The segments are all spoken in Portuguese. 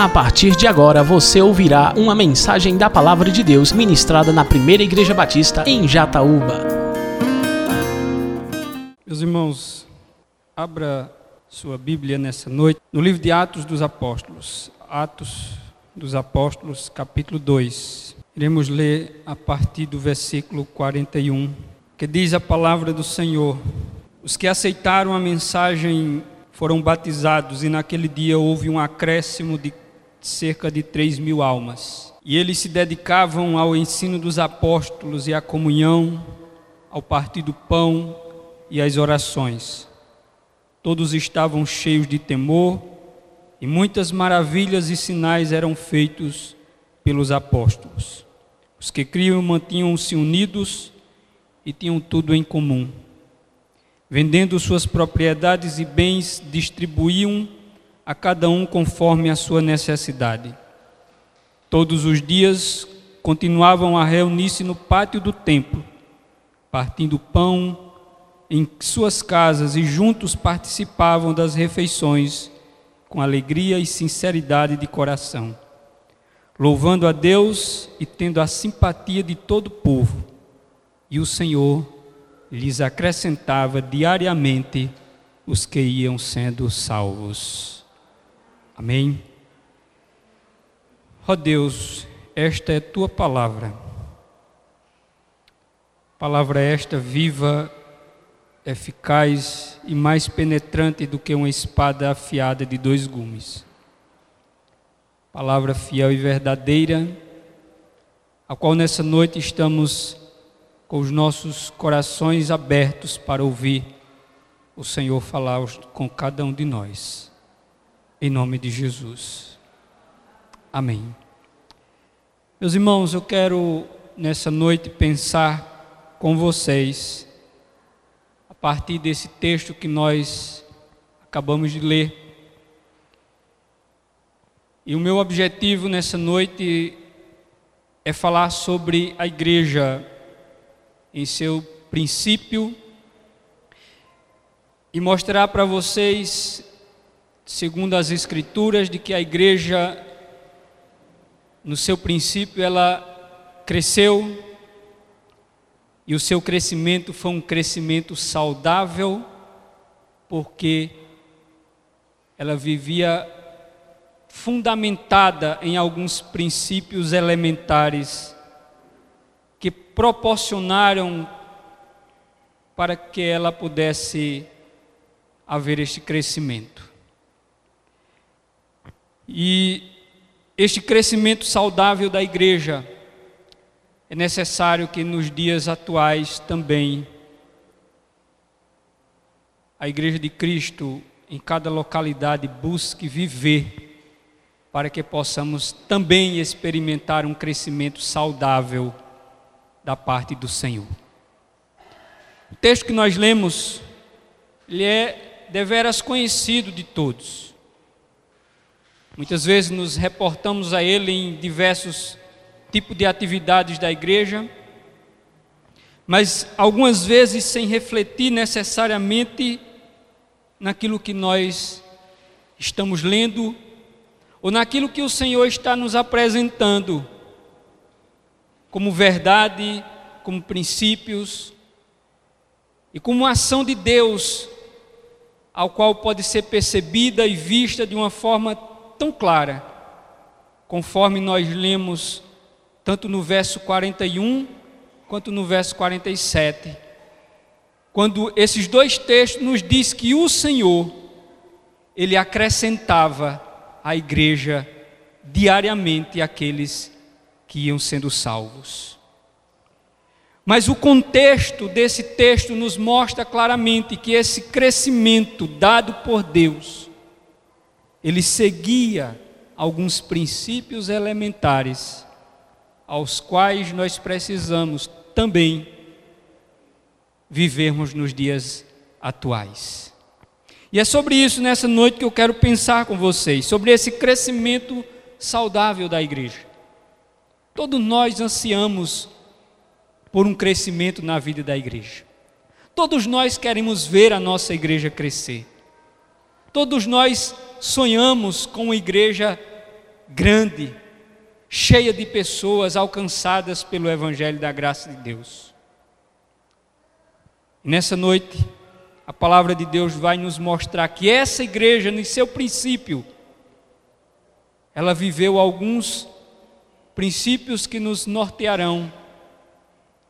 A partir de agora você ouvirá uma mensagem da Palavra de Deus ministrada na Primeira Igreja Batista em Jataúba. Meus irmãos, abra sua Bíblia nessa noite no livro de Atos dos Apóstolos. Atos dos Apóstolos, capítulo 2. Iremos ler a partir do versículo 41, que diz a palavra do Senhor: Os que aceitaram a mensagem foram batizados, e naquele dia houve um acréscimo de cerca de 3 mil almas. E eles se dedicavam ao ensino dos apóstolos e à comunhão, ao partir do pão e às orações. Todos estavam cheios de temor, e muitas maravilhas e sinais eram feitos pelos apóstolos. Os que criam mantinham-se unidos e tinham tudo em comum. Vendendo suas propriedades e bens, distribuíam a cada um conforme a sua necessidade. Todos os dias continuavam a reunir-se no pátio do templo, partindo pão em suas casas e juntos participavam das refeições com alegria e sinceridade de coração, louvando a Deus e tendo a simpatia de todo o povo. E o Senhor lhes acrescentava diariamente os que iam sendo salvos. Amém. Ó oh Deus, esta é tua palavra. Palavra esta viva, eficaz e mais penetrante do que uma espada afiada de dois gumes. Palavra fiel e verdadeira, a qual nessa noite estamos com os nossos corações abertos para ouvir o Senhor falar com cada um de nós em nome de Jesus. Amém. Meus irmãos, eu quero nessa noite pensar com vocês, a partir desse texto que nós acabamos de ler. E o meu objetivo nessa noite é falar sobre a igreja em seu princípio e mostrar para vocês segundo as escrituras, de que a igreja, no seu princípio, ela cresceu e o seu crescimento foi um crescimento saudável, porque ela vivia fundamentada em alguns princípios elementares que proporcionaram para que ela pudesse haver este crescimento. E este crescimento saudável da igreja é necessário que nos dias atuais também a igreja de Cristo em cada localidade busque viver para que possamos também experimentar um crescimento saudável da parte do Senhor. O texto que nós lemos, ele é deveras conhecido de todos. Muitas vezes nos reportamos a ele em diversos tipos de atividades da igreja, mas algumas vezes sem refletir necessariamente naquilo que nós estamos lendo ou naquilo que o Senhor está nos apresentando como verdade, como princípios e como ação de Deus, ao qual pode ser percebida e vista de uma forma tão clara, conforme nós lemos tanto no verso 41 quanto no verso 47. Quando esses dois textos nos diz que o Senhor ele acrescentava à igreja diariamente aqueles que iam sendo salvos. Mas o contexto desse texto nos mostra claramente que esse crescimento dado por Deus ele seguia alguns princípios elementares aos quais nós precisamos também vivermos nos dias atuais. E é sobre isso nessa noite que eu quero pensar com vocês, sobre esse crescimento saudável da igreja. Todos nós ansiamos por um crescimento na vida da igreja. Todos nós queremos ver a nossa igreja crescer. Todos nós sonhamos com uma igreja grande, cheia de pessoas alcançadas pelo Evangelho da graça de Deus. Nessa noite, a palavra de Deus vai nos mostrar que essa igreja, no seu princípio, ela viveu alguns princípios que nos nortearão,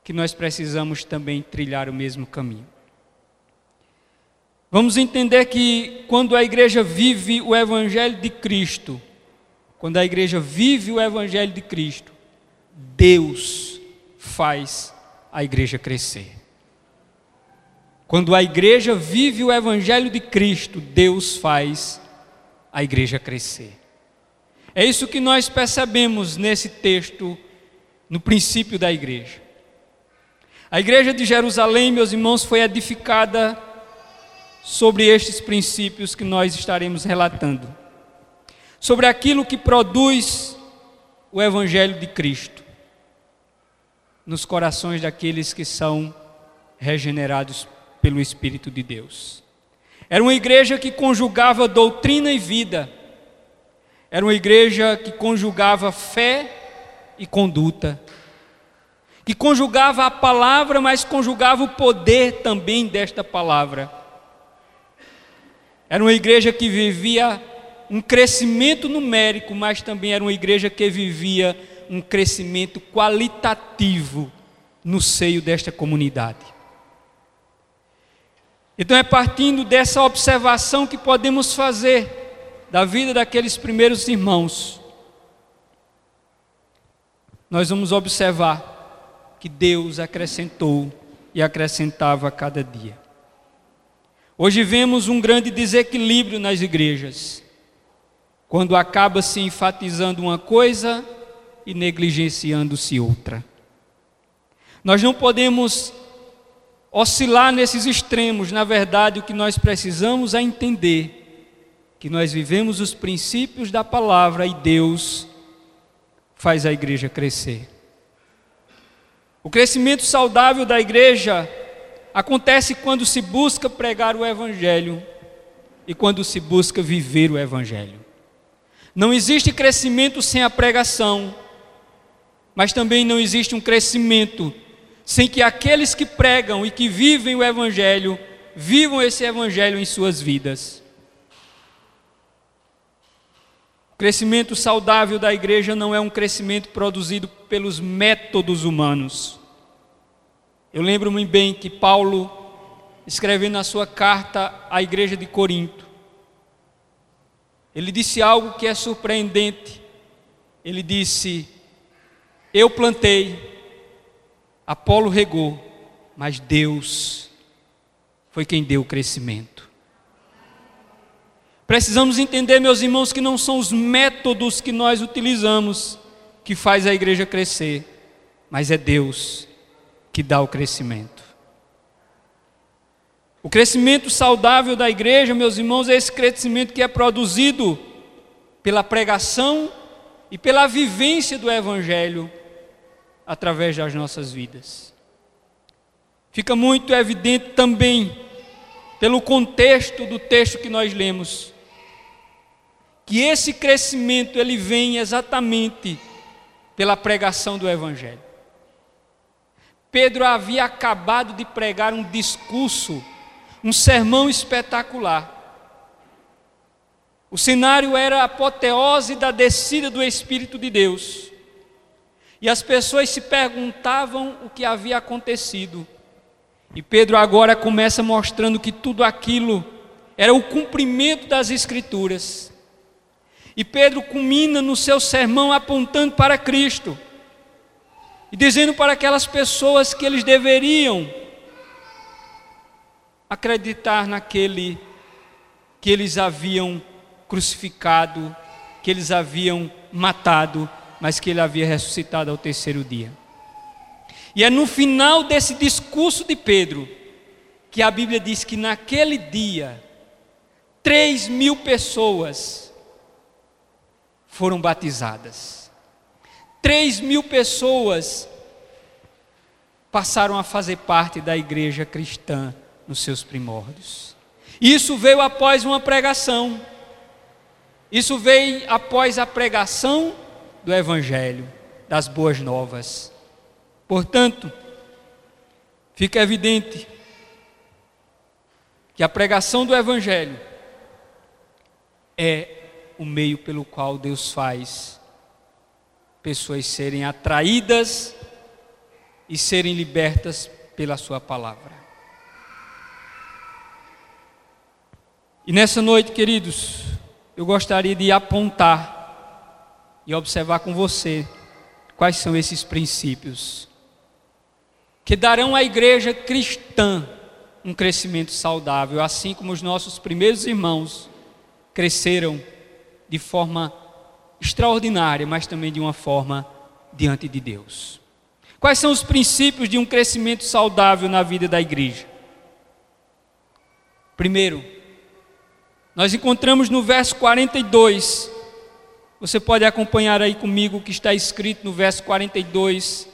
que nós precisamos também trilhar o mesmo caminho. Vamos entender que quando a igreja vive o Evangelho de Cristo, quando a igreja vive o Evangelho de Cristo, Deus faz a igreja crescer. Quando a igreja vive o Evangelho de Cristo, Deus faz a igreja crescer. É isso que nós percebemos nesse texto, no princípio da igreja. A igreja de Jerusalém, meus irmãos, foi edificada sobre estes princípios que nós estaremos relatando. Sobre aquilo que produz o Evangelho de Cristo nos corações daqueles que são regenerados pelo Espírito de Deus. Era uma igreja que conjugava doutrina e vida era uma igreja que conjugava fé e conduta, que conjugava a palavra, mas conjugava o poder também desta palavra. Era uma igreja que vivia um crescimento numérico, mas também era uma igreja que vivia um crescimento qualitativo no seio desta comunidade. Então é partindo dessa observação que podemos fazer da vida daqueles primeiros irmãos, nós vamos observar que Deus acrescentou e acrescentava a cada dia. Hoje vemos um grande desequilíbrio nas igrejas, quando acaba se enfatizando uma coisa e negligenciando-se outra. Nós não podemos oscilar nesses extremos, na verdade, o que nós precisamos é entender que nós vivemos os princípios da palavra e Deus faz a igreja crescer. O crescimento saudável da igreja acontece quando se busca pregar o Evangelho e quando se busca viver o Evangelho. Não existe crescimento sem a pregação, mas também não existe um crescimento sem que aqueles que pregam e que vivem o Evangelho vivam esse Evangelho em suas vidas. crescimento saudável da igreja não é um crescimento produzido pelos métodos humanos. Eu lembro-me bem que Paulo, escrevendo a sua carta à igreja de Corinto, ele disse algo que é surpreendente. Ele disse: Eu plantei, Apolo regou, mas Deus foi quem deu o crescimento. Precisamos entender, meus irmãos, que não são os métodos que nós utilizamos que faz a igreja crescer, mas é Deus que dá o crescimento. O crescimento saudável da igreja, meus irmãos, é esse crescimento que é produzido pela pregação e pela vivência do evangelho através das nossas vidas. Fica muito evidente também pelo contexto do texto que nós lemos que esse crescimento ele vem exatamente pela pregação do evangelho. Pedro havia acabado de pregar um discurso, um sermão espetacular. O cenário era a apoteose da descida do Espírito de Deus. E as pessoas se perguntavam o que havia acontecido. E Pedro agora começa mostrando que tudo aquilo era o cumprimento das Escrituras. E Pedro culmina no seu sermão apontando para Cristo e dizendo para aquelas pessoas que eles deveriam acreditar naquele que eles haviam crucificado, que eles haviam matado, mas que ele havia ressuscitado ao terceiro dia. E é no final desse discurso de Pedro que a Bíblia diz que naquele dia, três mil pessoas foram batizadas. Três mil pessoas passaram a fazer parte da igreja cristã nos seus primórdios. Isso veio após uma pregação. Isso veio após a pregação do Evangelho, das boas novas. Portanto, fica evidente que a pregação do Evangelho é o meio pelo qual Deus faz pessoas serem atraídas e serem libertas pela Sua palavra. E nessa noite, queridos, eu gostaria de apontar e observar com você quais são esses princípios que darão à igreja cristã um crescimento saudável, assim como os nossos primeiros irmãos cresceram de forma extraordinária, mas também de uma forma diante de Deus. Quais são os princípios de um crescimento saudável na vida da igreja? Primeiro, nós encontramos no verso 42, você pode acompanhar aí comigo o que está escrito no verso 42.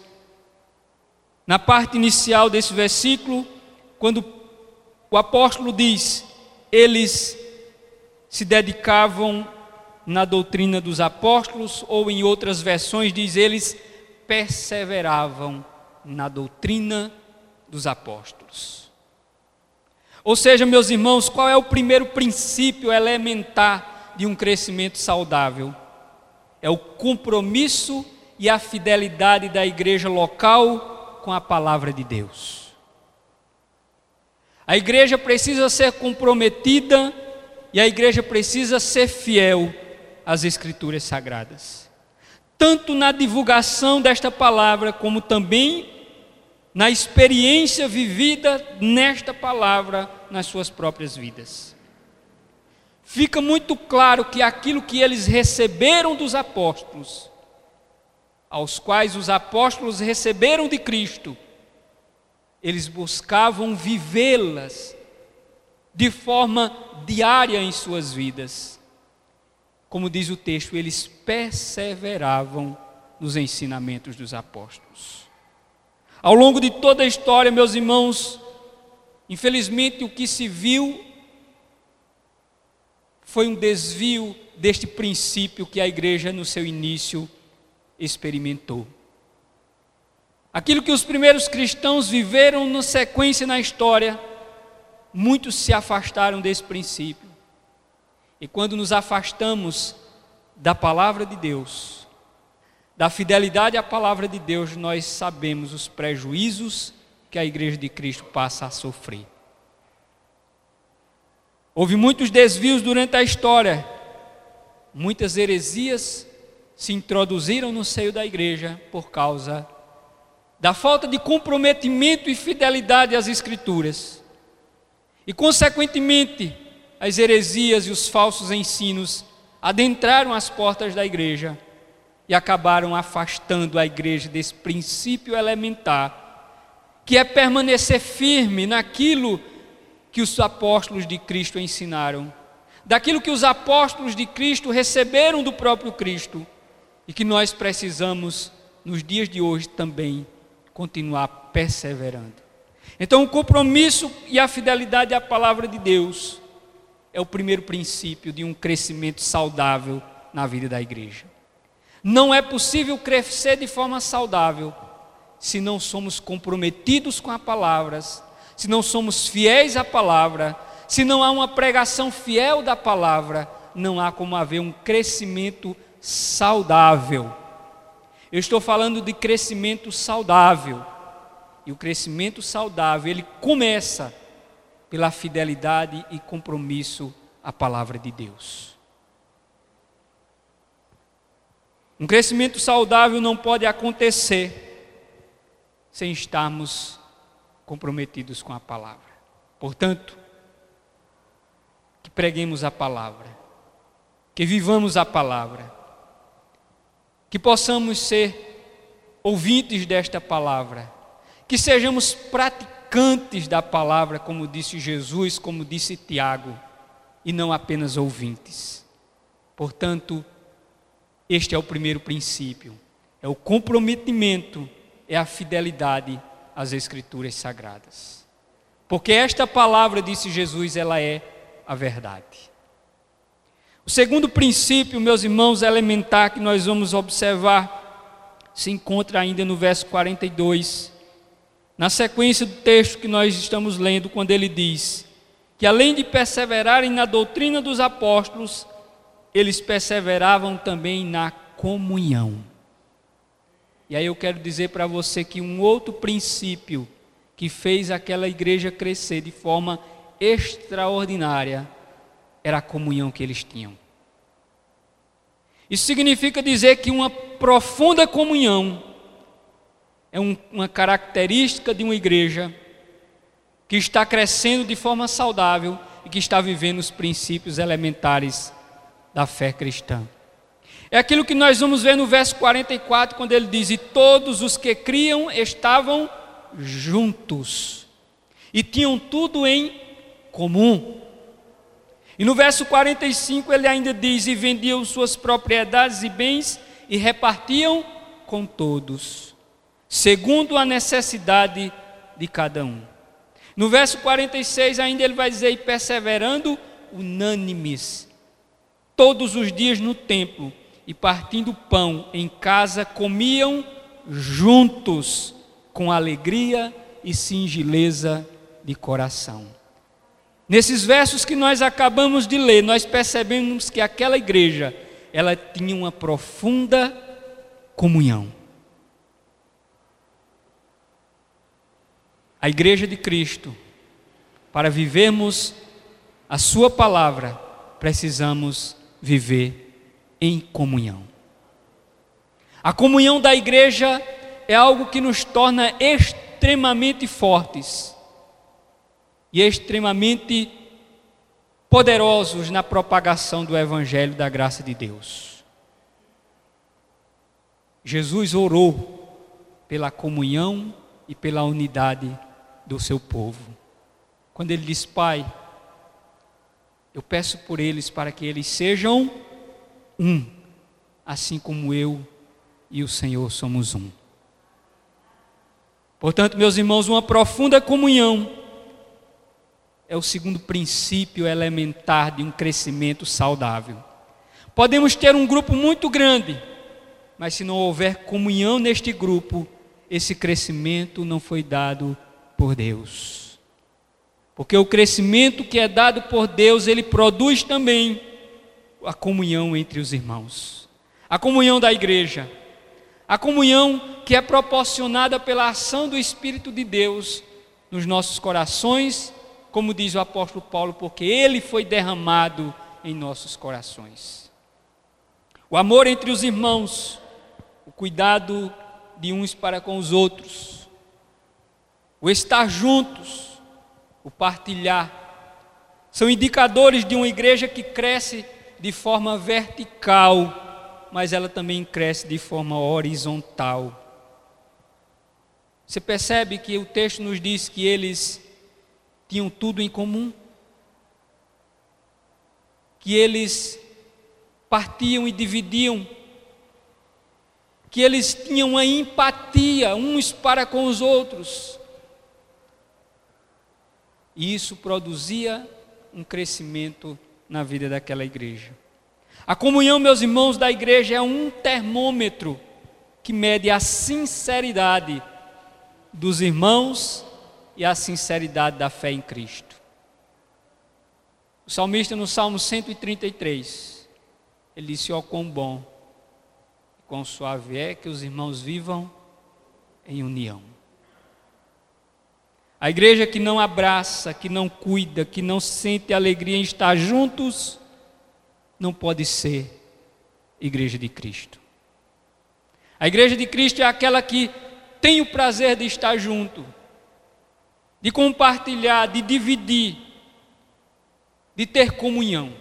Na parte inicial desse versículo, quando o apóstolo diz: eles se dedicavam na doutrina dos apóstolos, ou em outras versões diz: eles perseveravam na doutrina dos apóstolos. Ou seja, meus irmãos, qual é o primeiro princípio elementar de um crescimento saudável? É o compromisso e a fidelidade da igreja local com a palavra de Deus. A igreja precisa ser comprometida e a igreja precisa ser fiel às Escrituras Sagradas. Tanto na divulgação desta palavra, como também na experiência vivida nesta palavra nas suas próprias vidas. Fica muito claro que aquilo que eles receberam dos apóstolos, aos quais os apóstolos receberam de Cristo, eles buscavam vivê-las de forma diária em suas vidas. Como diz o texto, eles perseveravam nos ensinamentos dos apóstolos. Ao longo de toda a história, meus irmãos, infelizmente o que se viu foi um desvio deste princípio que a igreja no seu início experimentou. Aquilo que os primeiros cristãos viveram na sequência na história, muitos se afastaram desse princípio. E quando nos afastamos da palavra de Deus, da fidelidade à palavra de Deus, nós sabemos os prejuízos que a igreja de Cristo passa a sofrer. Houve muitos desvios durante a história, muitas heresias se introduziram no seio da igreja por causa da falta de comprometimento e fidelidade às Escrituras. E, consequentemente, as heresias e os falsos ensinos adentraram as portas da igreja e acabaram afastando a igreja desse princípio elementar, que é permanecer firme naquilo que os apóstolos de Cristo ensinaram, daquilo que os apóstolos de Cristo receberam do próprio Cristo e que nós precisamos nos dias de hoje também continuar perseverando. Então, o compromisso e a fidelidade à palavra de Deus é o primeiro princípio de um crescimento saudável na vida da igreja. Não é possível crescer de forma saudável se não somos comprometidos com a palavra, se não somos fiéis à palavra, se não há uma pregação fiel da palavra, não há como haver um crescimento saudável eu estou falando de crescimento saudável. E o crescimento saudável, ele começa pela fidelidade e compromisso à palavra de Deus. Um crescimento saudável não pode acontecer sem estarmos comprometidos com a palavra. Portanto, que preguemos a palavra, que vivamos a palavra, que possamos ser ouvintes desta palavra, que sejamos praticantes da palavra, como disse Jesus, como disse Tiago, e não apenas ouvintes. Portanto, este é o primeiro princípio, é o comprometimento, é a fidelidade às Escrituras Sagradas. Porque esta palavra, disse Jesus, ela é a verdade. O segundo princípio, meus irmãos, elementar que nós vamos observar se encontra ainda no verso 42, na sequência do texto que nós estamos lendo, quando ele diz que além de perseverarem na doutrina dos apóstolos, eles perseveravam também na comunhão. E aí eu quero dizer para você que um outro princípio que fez aquela igreja crescer de forma extraordinária era a comunhão que eles tinham. Isso significa dizer que uma profunda comunhão é um, uma característica de uma igreja que está crescendo de forma saudável e que está vivendo os princípios elementares da fé cristã. É aquilo que nós vamos ver no verso 44, quando ele diz: E todos os que criam estavam juntos e tinham tudo em comum. E no verso 45 ele ainda diz: E vendiam suas propriedades e bens e repartiam com todos, segundo a necessidade de cada um. No verso 46 ainda ele vai dizer: E perseverando unânimes, todos os dias no templo, e partindo pão em casa, comiam juntos, com alegria e singeleza de coração. Nesses versos que nós acabamos de ler, nós percebemos que aquela igreja, ela tinha uma profunda comunhão. A igreja de Cristo, para vivermos a sua palavra, precisamos viver em comunhão. A comunhão da igreja é algo que nos torna extremamente fortes e extremamente poderosos na propagação do Evangelho da graça de Deus. Jesus orou pela comunhão e pela unidade do seu povo. Quando ele diz, Pai, eu peço por eles para que eles sejam um, assim como eu e o Senhor somos um. Portanto, meus irmãos, uma profunda comunhão é o segundo princípio elementar de um crescimento saudável. Podemos ter um grupo muito grande, mas se não houver comunhão neste grupo, esse crescimento não foi dado por Deus. Porque o crescimento que é dado por Deus, ele produz também a comunhão entre os irmãos, a comunhão da igreja, a comunhão que é proporcionada pela ação do Espírito de Deus nos nossos corações como diz o apóstolo Paulo, porque ele foi derramado em nossos corações. O amor entre os irmãos, o cuidado de uns para com os outros, o estar juntos, o partilhar, são indicadores de uma igreja que cresce de forma vertical, mas ela também cresce de forma horizontal. Você percebe que o texto nos diz que eles tinham tudo em comum, que eles partiam e dividiam, que eles tinham uma empatia uns para com os outros. E isso produzia um crescimento na vida daquela igreja. A comunhão, meus irmãos, da igreja é um termômetro que mede a sinceridade dos irmãos e a sinceridade da fé em Cristo. O salmista no Salmo 133, ele disse: Ó, oh, quão bom e quão suave é que os irmãos vivam em união. A igreja que não abraça, que não cuida, que não sente alegria em estar juntos, não pode ser igreja de Cristo. A igreja de Cristo é aquela que tem o prazer de estar junto, de compartilhar, de dividir, de ter comunhão.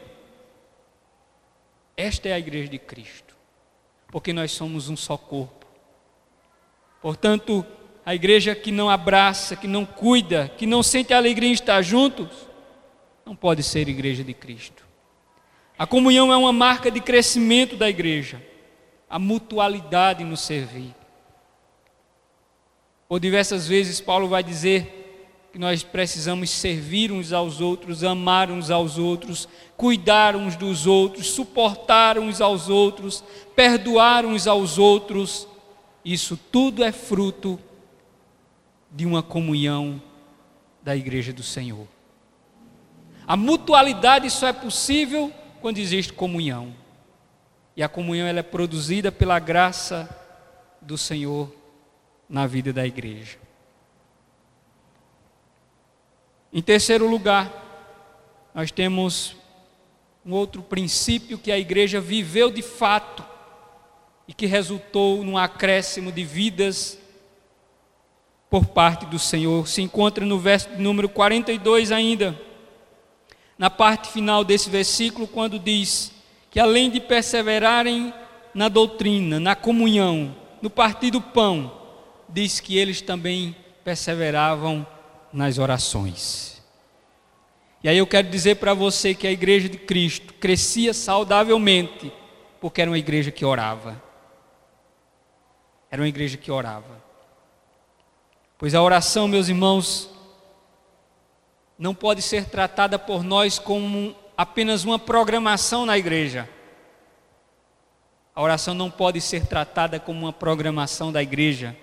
Esta é a igreja de Cristo, porque nós somos um só corpo. Portanto, a igreja que não abraça, que não cuida, que não sente a alegria em estar juntos, não pode ser igreja de Cristo. A comunhão é uma marca de crescimento da igreja, a mutualidade no servir. Por diversas vezes, Paulo vai dizer que nós precisamos servir uns aos outros, amar uns aos outros, cuidar uns dos outros, suportar uns aos outros, perdoar uns aos outros. Isso tudo é fruto de uma comunhão da igreja do Senhor. A mutualidade só é possível quando existe comunhão. E a comunhão ela é produzida pela graça do Senhor na vida da igreja. Em terceiro lugar, nós temos um outro princípio que a igreja viveu de fato e que resultou num acréscimo de vidas por parte do Senhor. Se encontra no verso número 42 ainda, na parte final desse versículo, quando diz que além de perseverarem na doutrina, na comunhão, no partir do pão, diz que eles também perseveravam nas orações. E aí eu quero dizer para você que a igreja de Cristo crescia saudavelmente, porque era uma igreja que orava. Era uma igreja que orava. Pois a oração, meus irmãos, não pode ser tratada por nós como apenas uma programação na igreja. A oração não pode ser tratada como uma programação da igreja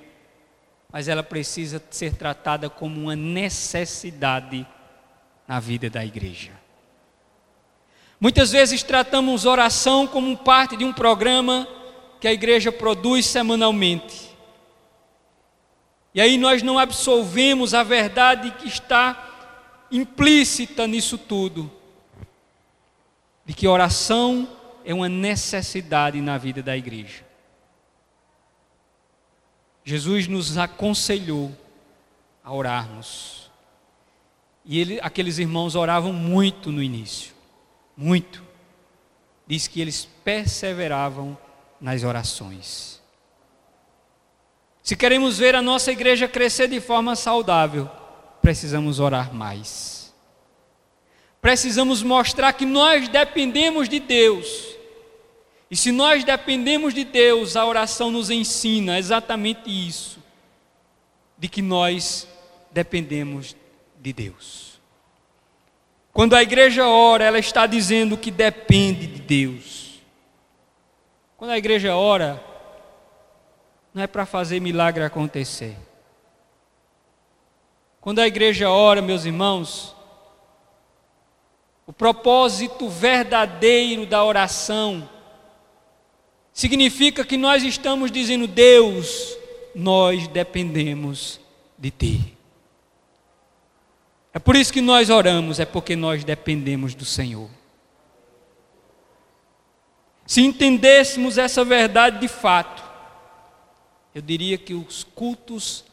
mas ela precisa ser tratada como uma necessidade na vida da igreja. Muitas vezes tratamos oração como parte de um programa que a igreja produz semanalmente. E aí nós não absolvemos a verdade que está implícita nisso tudo, de que oração é uma necessidade na vida da igreja. Jesus nos aconselhou a orarmos. E ele, aqueles irmãos oravam muito no início, muito. Diz que eles perseveravam nas orações. Se queremos ver a nossa igreja crescer de forma saudável, precisamos orar mais. Precisamos mostrar que nós dependemos de Deus e se nós dependemos de Deus, a oração nos ensina exatamente isso, de que nós dependemos de Deus. Quando a igreja ora, ela está dizendo que depende de Deus. Quando a igreja ora, não é para fazer milagre acontecer. Quando a igreja ora, meus irmãos, o propósito verdadeiro da oração significa que nós estamos dizendo: Deus, nós dependemos de Ti. É por isso que nós oramos, é porque nós dependemos do Senhor. Se entendêssemos essa verdade de fato, eu diria que os cultos,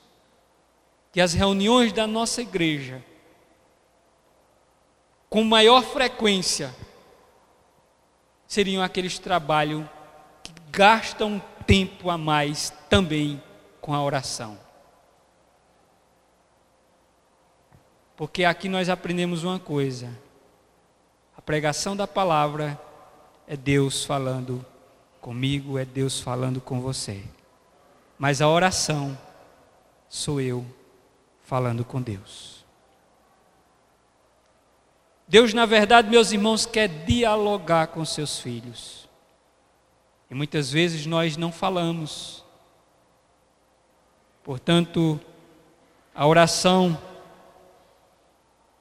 que as reuniões da nossa igreja, com maior frequência, seriam aqueles trabalhos gastam tempo a mais também com a oração. Porque aqui nós aprendemos uma coisa: a pregação da palavra é Deus falando comigo, é Deus falando com você. Mas a oração sou eu falando com Deus. Deus, na verdade, meus irmãos, quer dialogar com seus filhos. E muitas vezes nós não falamos. Portanto, a oração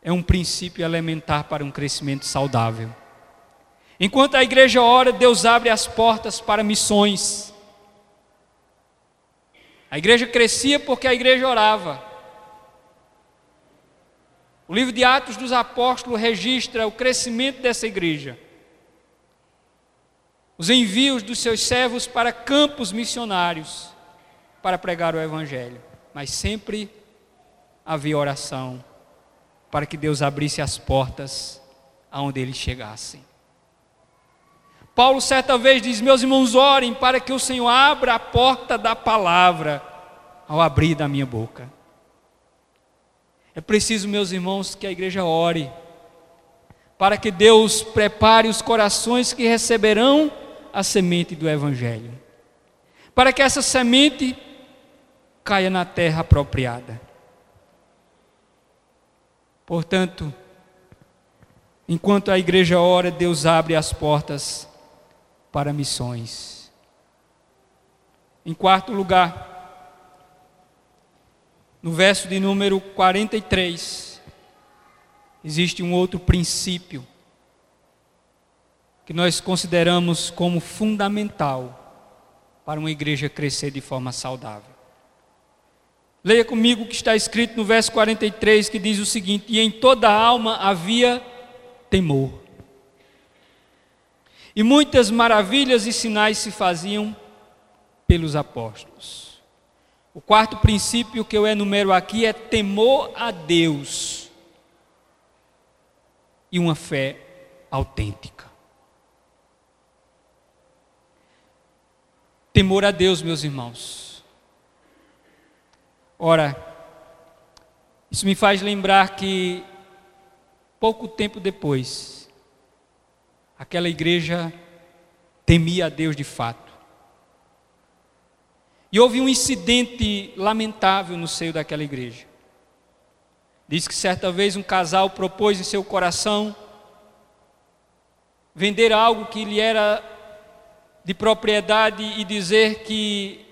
é um princípio elementar para um crescimento saudável. Enquanto a igreja ora, Deus abre as portas para missões. A igreja crescia porque a igreja orava. O livro de Atos dos Apóstolos registra o crescimento dessa igreja os envios dos seus servos para campos missionários para pregar o Evangelho. Mas sempre havia oração para que Deus abrisse as portas aonde eles chegassem. Paulo certa vez diz: Meus irmãos, orem para que o Senhor abra a porta da palavra ao abrir da minha boca. É preciso, meus irmãos, que a igreja ore para que Deus prepare os corações que receberão a semente do Evangelho, para que essa semente caia na terra apropriada. Portanto, enquanto a igreja ora, Deus abre as portas para missões. Em quarto lugar, no verso de número 43, existe um outro princípio que nós consideramos como fundamental para uma igreja crescer de forma saudável. Leia comigo o que está escrito no verso 43, que diz o seguinte: E em toda alma havia temor. E muitas maravilhas e sinais se faziam pelos apóstolos. O quarto princípio que eu enumero aqui é temor a Deus e uma fé autêntica. Temor a Deus, meus irmãos. Ora, isso me faz lembrar que pouco tempo depois, aquela igreja temia a Deus de fato. E houve um incidente lamentável no seio daquela igreja. Diz que certa vez um casal propôs em seu coração vender algo que lhe era de propriedade e dizer que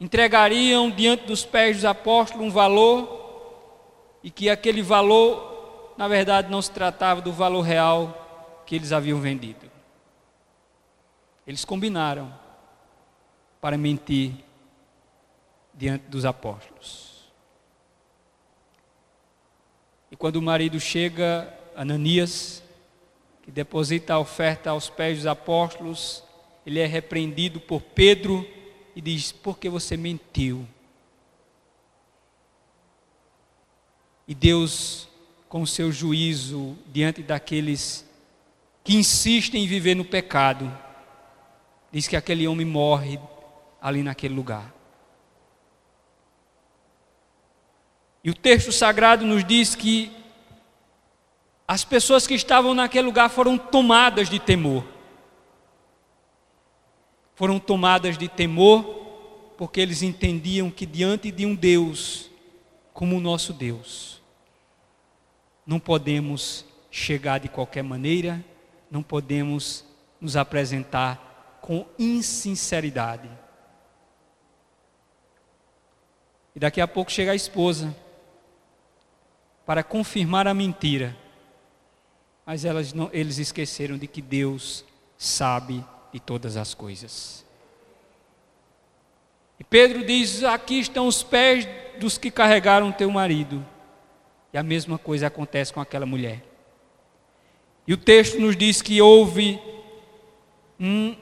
entregariam diante dos pés dos apóstolos um valor e que aquele valor, na verdade, não se tratava do valor real que eles haviam vendido. Eles combinaram para mentir diante dos apóstolos. E quando o marido chega, Ananias, que deposita a oferta aos pés dos apóstolos, ele é repreendido por Pedro e diz: Por que você mentiu? E Deus, com seu juízo diante daqueles que insistem em viver no pecado, diz que aquele homem morre ali naquele lugar. E o texto sagrado nos diz que as pessoas que estavam naquele lugar foram tomadas de temor foram tomadas de temor, porque eles entendiam que diante de um Deus como o nosso Deus, não podemos chegar de qualquer maneira, não podemos nos apresentar com insinceridade. E daqui a pouco chega a esposa para confirmar a mentira. Mas elas não, eles esqueceram de que Deus sabe de todas as coisas. E Pedro diz: Aqui estão os pés dos que carregaram teu marido. E a mesma coisa acontece com aquela mulher. E o texto nos diz que houve um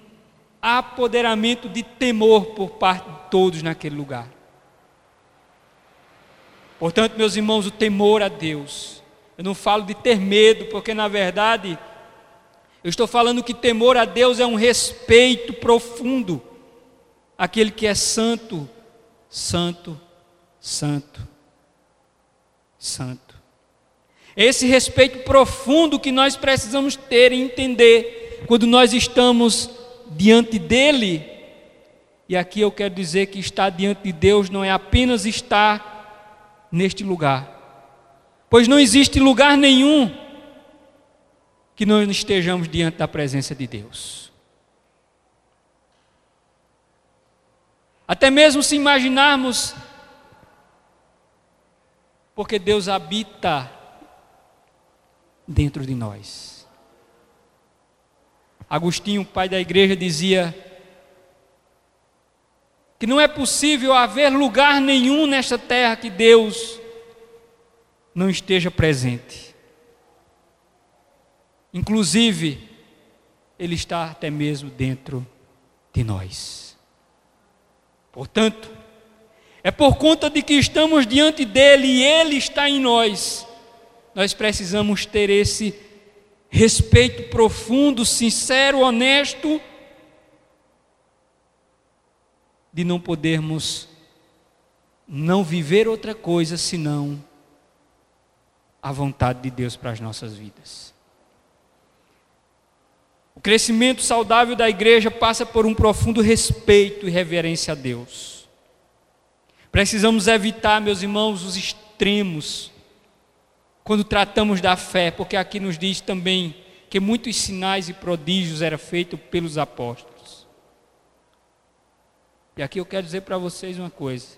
apoderamento de temor por parte de todos naquele lugar. Portanto, meus irmãos, o temor a Deus. Eu não falo de ter medo, porque na verdade eu estou falando que temor a Deus é um respeito profundo. Aquele que é santo, santo, santo, santo. Esse respeito profundo que nós precisamos ter e entender quando nós estamos diante dele. E aqui eu quero dizer que estar diante de Deus não é apenas estar neste lugar, pois não existe lugar nenhum que nós estejamos diante da presença de Deus. Até mesmo se imaginarmos, porque Deus habita dentro de nós. Agostinho, pai da igreja, dizia que não é possível haver lugar nenhum nesta terra que Deus não esteja presente. Inclusive, Ele está até mesmo dentro de nós. Portanto, é por conta de que estamos diante dele e ele está em nós, nós precisamos ter esse respeito profundo, sincero, honesto, de não podermos não viver outra coisa senão a vontade de Deus para as nossas vidas. O crescimento saudável da igreja passa por um profundo respeito e reverência a Deus. Precisamos evitar, meus irmãos, os extremos. Quando tratamos da fé, porque aqui nos diz também que muitos sinais e prodígios eram feitos pelos apóstolos. E aqui eu quero dizer para vocês uma coisa: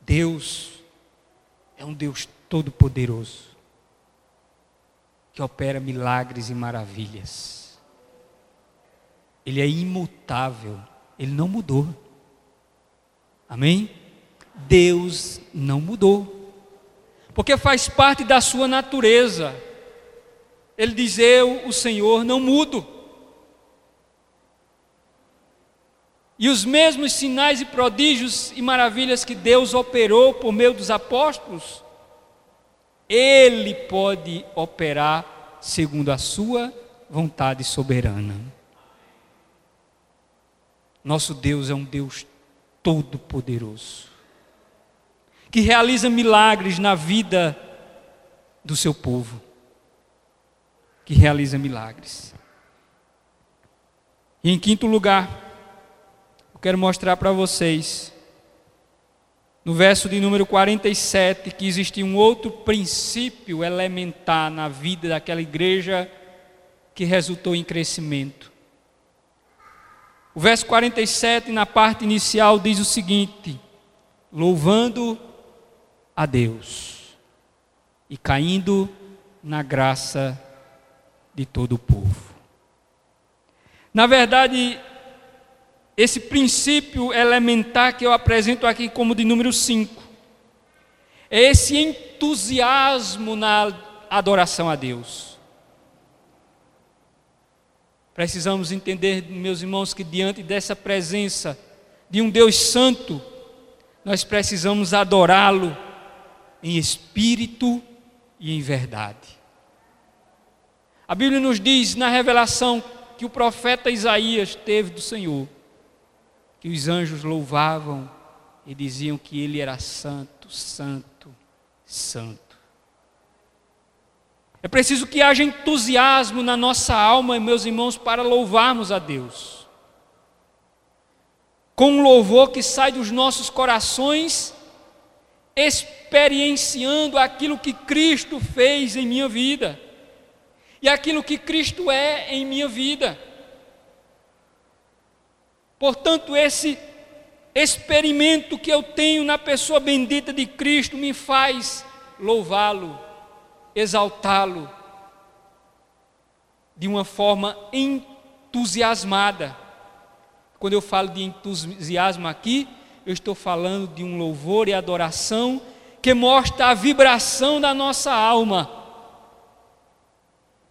Deus é um Deus todo-poderoso, que opera milagres e maravilhas. Ele é imutável, ele não mudou. Amém? Deus não mudou porque faz parte da sua natureza. Ele diz: Eu, o Senhor, não mudo. E os mesmos sinais e prodígios e maravilhas que Deus operou por meio dos apóstolos, Ele pode operar segundo a sua vontade soberana. Nosso Deus é um Deus todo-poderoso que realiza milagres na vida do seu povo. Que realiza milagres. E em quinto lugar, eu quero mostrar para vocês, no verso de número 47, que existia um outro princípio elementar na vida daquela igreja que resultou em crescimento. O verso 47, na parte inicial, diz o seguinte: louvando a Deus e caindo na graça de todo o povo. Na verdade, esse princípio elementar que eu apresento aqui como de número 5 é esse entusiasmo na adoração a Deus. Precisamos entender, meus irmãos, que diante dessa presença de um Deus santo, nós precisamos adorá-lo em espírito e em verdade. A Bíblia nos diz na revelação que o profeta Isaías teve do Senhor, que os anjos louvavam e diziam que ele era santo, santo, santo. É preciso que haja entusiasmo na nossa alma, meus irmãos, para louvarmos a Deus. Com um louvor que sai dos nossos corações experienciando aquilo que Cristo fez em minha vida e aquilo que Cristo é em minha vida. Portanto, esse experimento que eu tenho na pessoa bendita de Cristo me faz louvá-lo, exaltá-lo de uma forma entusiasmada. Quando eu falo de entusiasmo aqui, eu estou falando de um louvor e adoração que mostra a vibração da nossa alma.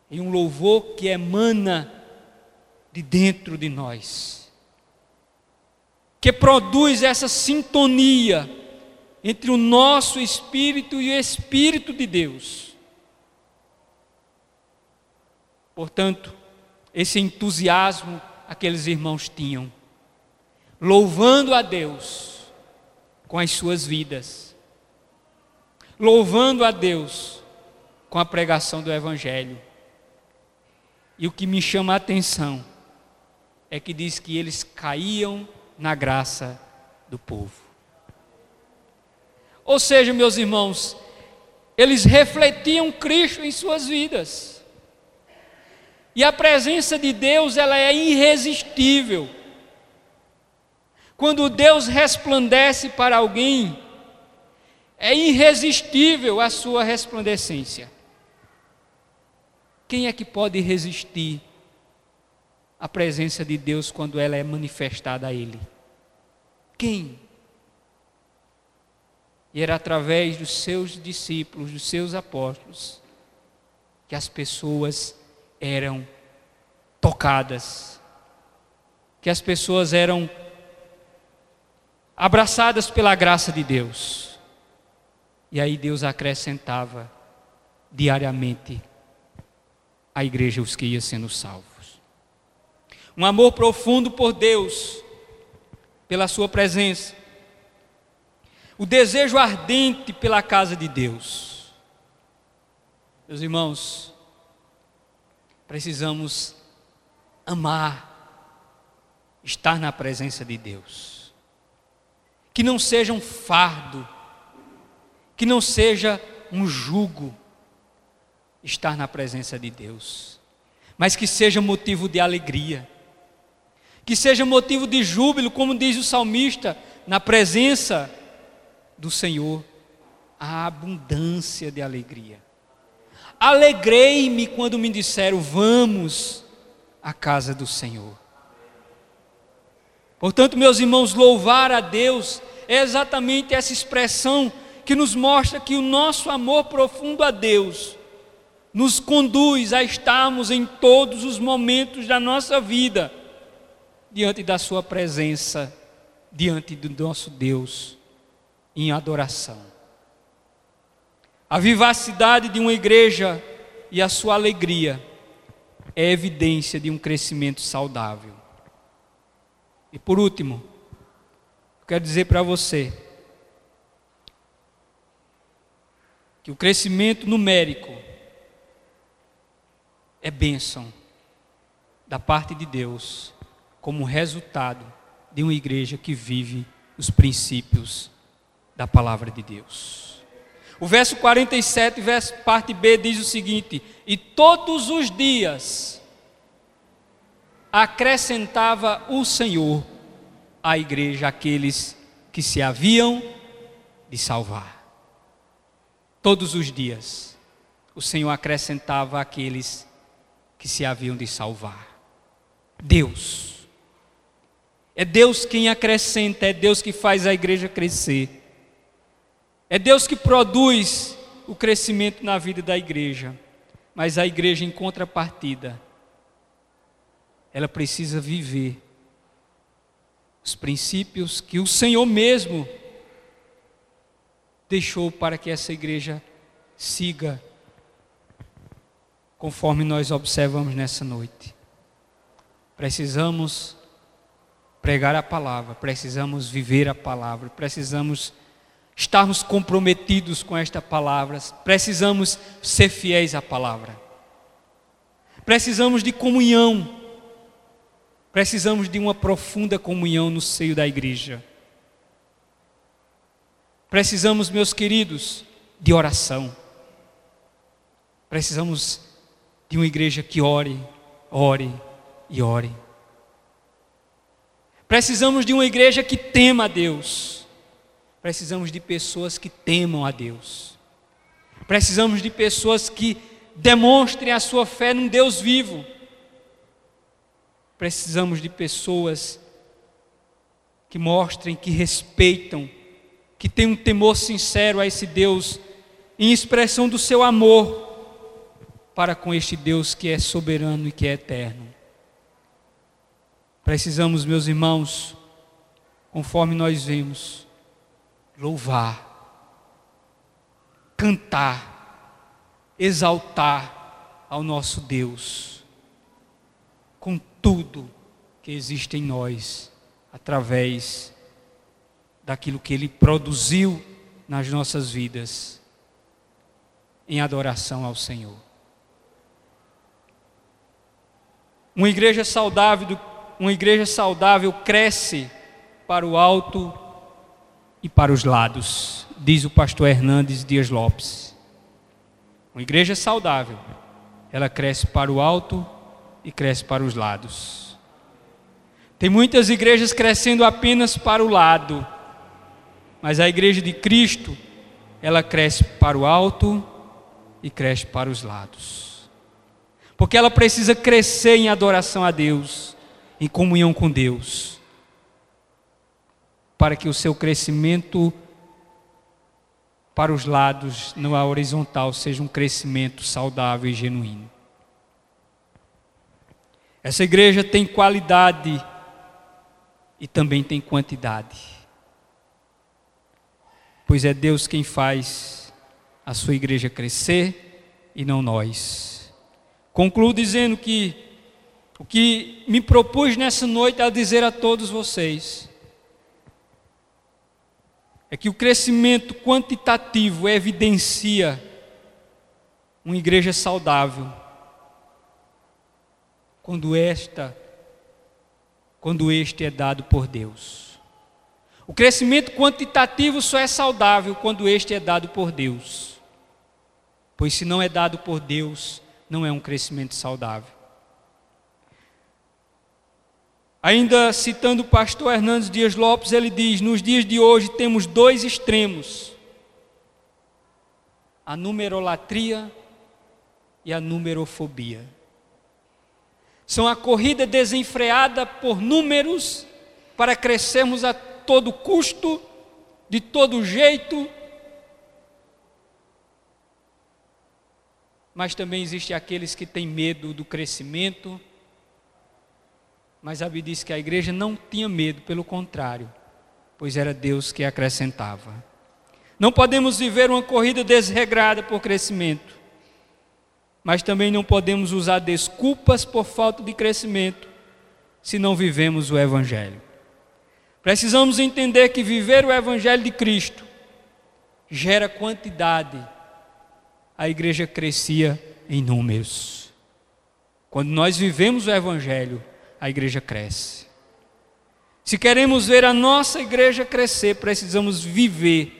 E um louvor que emana de dentro de nós. Que produz essa sintonia entre o nosso espírito e o espírito de Deus. Portanto, esse entusiasmo aqueles irmãos tinham louvando a Deus com as suas vidas, louvando a Deus com a pregação do Evangelho. E o que me chama a atenção é que diz que eles caíam na graça do povo. Ou seja, meus irmãos, eles refletiam Cristo em suas vidas. E a presença de Deus, ela é irresistível. Quando Deus resplandece para alguém, é irresistível a sua resplandecência. Quem é que pode resistir à presença de Deus quando ela é manifestada a Ele? Quem? E era através dos seus discípulos, dos seus apóstolos, que as pessoas eram tocadas, que as pessoas eram abraçadas pela graça de Deus. E aí Deus acrescentava diariamente à igreja os que iam sendo salvos. Um amor profundo por Deus, pela Sua presença. O desejo ardente pela casa de Deus. Meus irmãos, precisamos amar, estar na presença de Deus que não seja um fardo, que não seja um jugo estar na presença de Deus, mas que seja motivo de alegria, que seja motivo de júbilo, como diz o salmista, na presença do Senhor, a abundância de alegria. Alegrei-me quando me disseram: Vamos à casa do Senhor. Portanto, meus irmãos, louvar a Deus é exatamente essa expressão que nos mostra que o nosso amor profundo a Deus nos conduz a estarmos em todos os momentos da nossa vida diante da Sua presença, diante do nosso Deus, em adoração. A vivacidade de uma igreja e a sua alegria é evidência de um crescimento saudável. E por último, quero dizer para você que o crescimento numérico é bênção da parte de Deus como resultado de uma igreja que vive os princípios da palavra de Deus. O verso 47, verso parte B diz o seguinte: "E todos os dias acrescentava o Senhor à igreja aqueles que se haviam de salvar. Todos os dias o Senhor acrescentava aqueles que se haviam de salvar. Deus. É Deus quem acrescenta, é Deus que faz a igreja crescer. É Deus que produz o crescimento na vida da igreja. Mas a igreja, em contrapartida, ela precisa viver os princípios que o Senhor mesmo deixou para que essa igreja siga conforme nós observamos nessa noite. Precisamos pregar a palavra, precisamos viver a palavra, precisamos estarmos comprometidos com esta palavra, precisamos ser fiéis à palavra. Precisamos de comunhão. Precisamos de uma profunda comunhão no seio da igreja. Precisamos, meus queridos, de oração. Precisamos de uma igreja que ore, ore e ore. Precisamos de uma igreja que tema a Deus. Precisamos de pessoas que temam a Deus. Precisamos de pessoas que demonstrem a sua fé num Deus vivo. Precisamos de pessoas que mostrem que respeitam, que têm um temor sincero a esse Deus, em expressão do seu amor para com este Deus que é soberano e que é eterno. Precisamos, meus irmãos, conforme nós vemos, louvar, cantar, exaltar ao nosso Deus, tudo que existe em nós, através daquilo que Ele produziu nas nossas vidas, em adoração ao Senhor. Uma igreja saudável, uma igreja saudável cresce para o alto e para os lados, diz o pastor Hernandes Dias Lopes. Uma igreja saudável, ela cresce para o alto e cresce para os lados. Tem muitas igrejas crescendo apenas para o lado, mas a igreja de Cristo, ela cresce para o alto e cresce para os lados porque ela precisa crescer em adoração a Deus, em comunhão com Deus, para que o seu crescimento para os lados, na horizontal, seja um crescimento saudável e genuíno. Essa igreja tem qualidade e também tem quantidade, pois é Deus quem faz a sua igreja crescer e não nós. Concluo dizendo que o que me propus nessa noite a dizer a todos vocês é que o crescimento quantitativo evidencia uma igreja saudável. Quando esta quando este é dado por Deus. O crescimento quantitativo só é saudável quando este é dado por Deus. Pois se não é dado por Deus, não é um crescimento saudável. Ainda citando o pastor Hernandes Dias Lopes, ele diz: Nos dias de hoje temos dois extremos: a numerolatria e a numerofobia. São a corrida desenfreada por números para crescermos a todo custo, de todo jeito. Mas também existem aqueles que têm medo do crescimento mas a Bíblia diz que a igreja não tinha medo, pelo contrário, pois era Deus que acrescentava. Não podemos viver uma corrida desregrada por crescimento, mas também não podemos usar desculpas por falta de crescimento se não vivemos o Evangelho. Precisamos entender que viver o Evangelho de Cristo gera quantidade. A igreja crescia em números. Quando nós vivemos o Evangelho, a igreja cresce. Se queremos ver a nossa igreja crescer, precisamos viver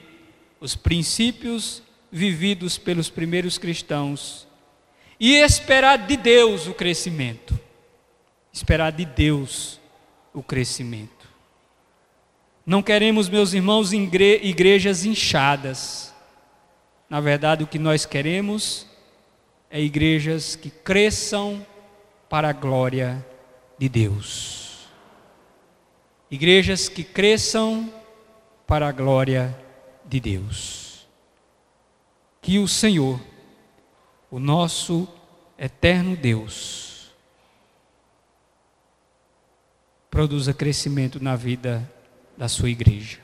os princípios vividos pelos primeiros cristãos e esperar de Deus o crescimento. Esperar de Deus o crescimento. Não queremos, meus irmãos, igrejas inchadas. Na verdade, o que nós queremos é igrejas que cresçam para a glória de Deus. Igrejas que cresçam para a glória de Deus. Que o Senhor, o nosso eterno Deus, produza crescimento na vida da sua igreja.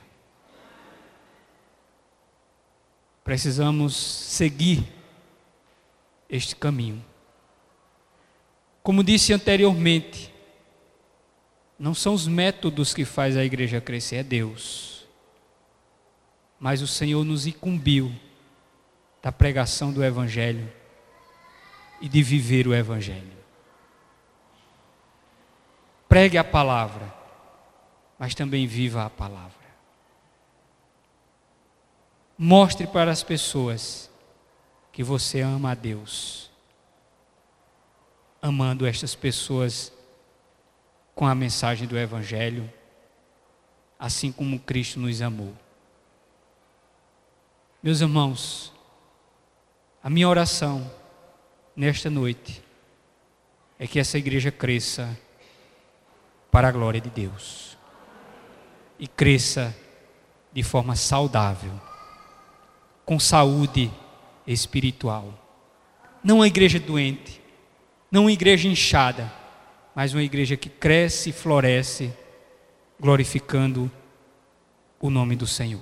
Precisamos seguir este caminho. Como disse anteriormente, não são os métodos que faz a igreja crescer, é Deus. Mas o Senhor nos incumbiu da pregação do Evangelho e de viver o Evangelho. Pregue a palavra, mas também viva a palavra. Mostre para as pessoas que você ama a Deus. Amando estas pessoas com a mensagem do Evangelho, assim como Cristo nos amou. Meus irmãos, a minha oração nesta noite é que essa igreja cresça para a glória de Deus e cresça de forma saudável, com saúde espiritual. Não uma igreja doente, não uma igreja inchada mas uma igreja que cresce e floresce, glorificando o nome do Senhor.